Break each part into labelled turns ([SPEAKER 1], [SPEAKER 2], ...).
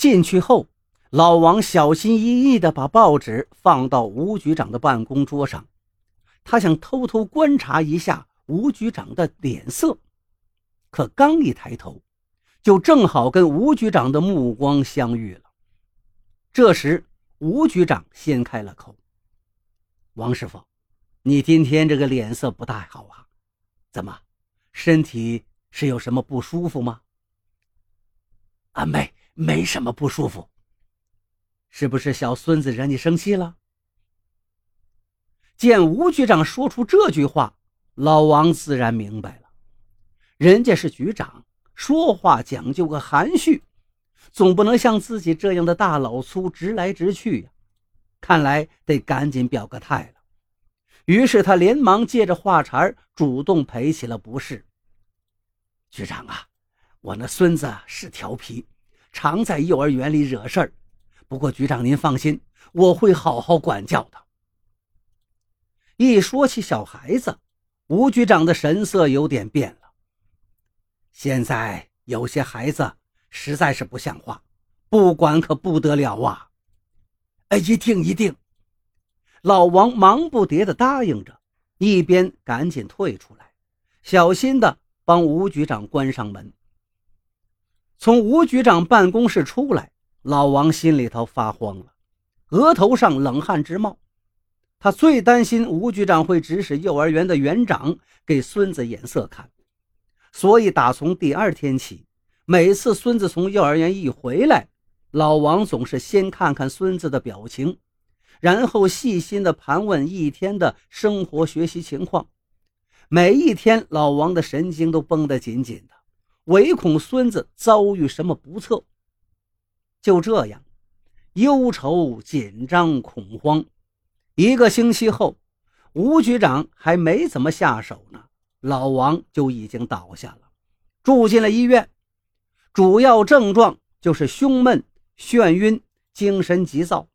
[SPEAKER 1] 进去后，老王小心翼翼地把报纸放到吴局长的办公桌上，他想偷偷观察一下吴局长的脸色。可刚一抬头，就正好跟吴局长的目光相遇了。这时，吴局长先开了口：“王师傅，你今天这个脸色不太好啊，怎么，身体是有什么不舒服吗？”“
[SPEAKER 2] 啊，没，没什么不舒服。”“
[SPEAKER 1] 是不是小孙子惹你生气了？”见吴局长说出这句话，老王自然明白了。人家是局长，说话讲究个含蓄，总不能像自己这样的大老粗直来直去呀。看来得赶紧表个态了。于是他连忙借着话茬主动赔起了不是。
[SPEAKER 2] 局长啊，我那孙子是调皮，常在幼儿园里惹事儿。不过局长您放心，我会好好管教的。
[SPEAKER 1] 一说起小孩子，吴局长的神色有点变了。现在有些孩子实在是不像话，不管可不得了啊！
[SPEAKER 2] 哎，一定一定！
[SPEAKER 1] 老王忙不迭地答应着，一边赶紧退出来，小心地帮吴局长关上门。从吴局长办公室出来，老王心里头发慌了，额头上冷汗直冒。他最担心吴局长会指使幼儿园的园长给孙子眼色看。所以，打从第二天起，每次孙子从幼儿园一回来，老王总是先看看孙子的表情，然后细心地盘问一天的生活学习情况。每一天，老王的神经都绷得紧紧的，唯恐孙子遭遇什么不测。就这样，忧愁、紧张、恐慌。一个星期后，吴局长还没怎么下手呢。老王就已经倒下了，住进了医院。主要症状就是胸闷、眩晕、精神急躁。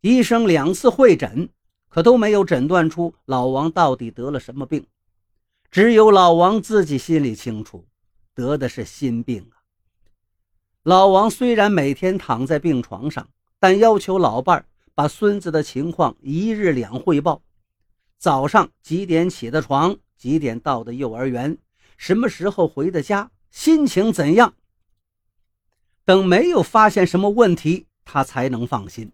[SPEAKER 1] 医生两次会诊，可都没有诊断出老王到底得了什么病。只有老王自己心里清楚，得的是心病啊。老王虽然每天躺在病床上，但要求老伴儿把孙子的情况一日两汇报：早上几点起的床。几点到的幼儿园？什么时候回的家？心情怎样？等没有发现什么问题，他才能放心。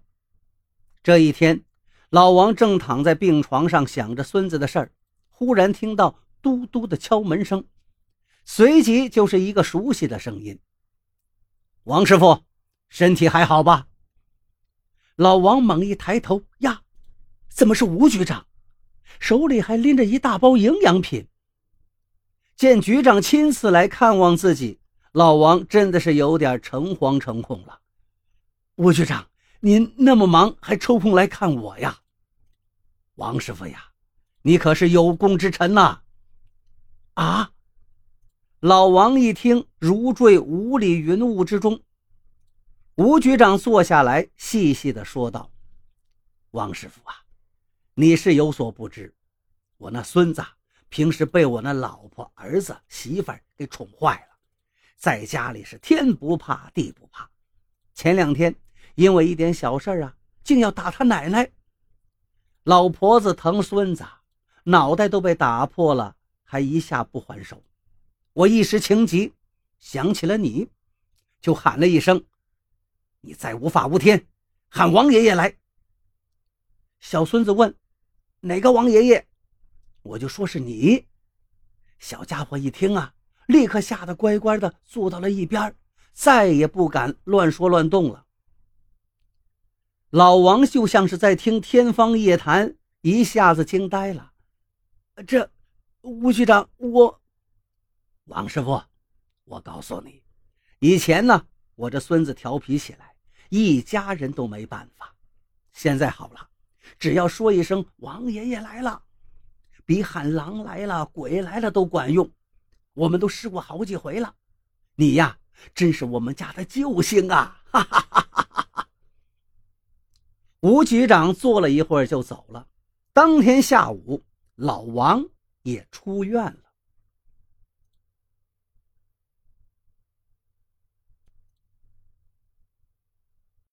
[SPEAKER 1] 这一天，老王正躺在病床上想着孙子的事儿，忽然听到嘟嘟的敲门声，随即就是一个熟悉的声音：“王师傅，身体还好吧？”老王猛一抬头，呀，怎么是吴局长？手里还拎着一大包营养品。见局长亲自来看望自己，老王真的是有点诚惶诚恐了。
[SPEAKER 2] 吴局长，您那么忙，还抽空来看我呀？
[SPEAKER 1] 王师傅呀，你可是有功之臣呐！
[SPEAKER 2] 啊！
[SPEAKER 1] 老王一听，如坠五里云雾之中。吴局长坐下来，细细的说道：“王师傅啊。”你是有所不知，我那孙子平时被我那老婆、儿子、媳妇儿给宠坏了，在家里是天不怕地不怕。前两天因为一点小事啊，竟要打他奶奶。老婆子疼孙子，脑袋都被打破了，还一下不还手。我一时情急，想起了你，就喊了一声：“你再无法无天，喊王爷爷来。”小孙子问。哪个王爷爷？我就说是你。小家伙一听啊，立刻吓得乖乖的坐到了一边，再也不敢乱说乱动了。老王就像是在听天方夜谭，一下子惊呆了。这，吴局长，我，王师傅，我告诉你，以前呢，我这孙子调皮起来，一家人都没办法。现在好了。只要说一声“王爷爷来了”，比喊“狼来了”“鬼来了”都管用。我们都试过好几回了。你呀，真是我们家的救星啊！哈哈哈哈哈！吴局长坐了一会儿就走了。当天下午，老王也出院了。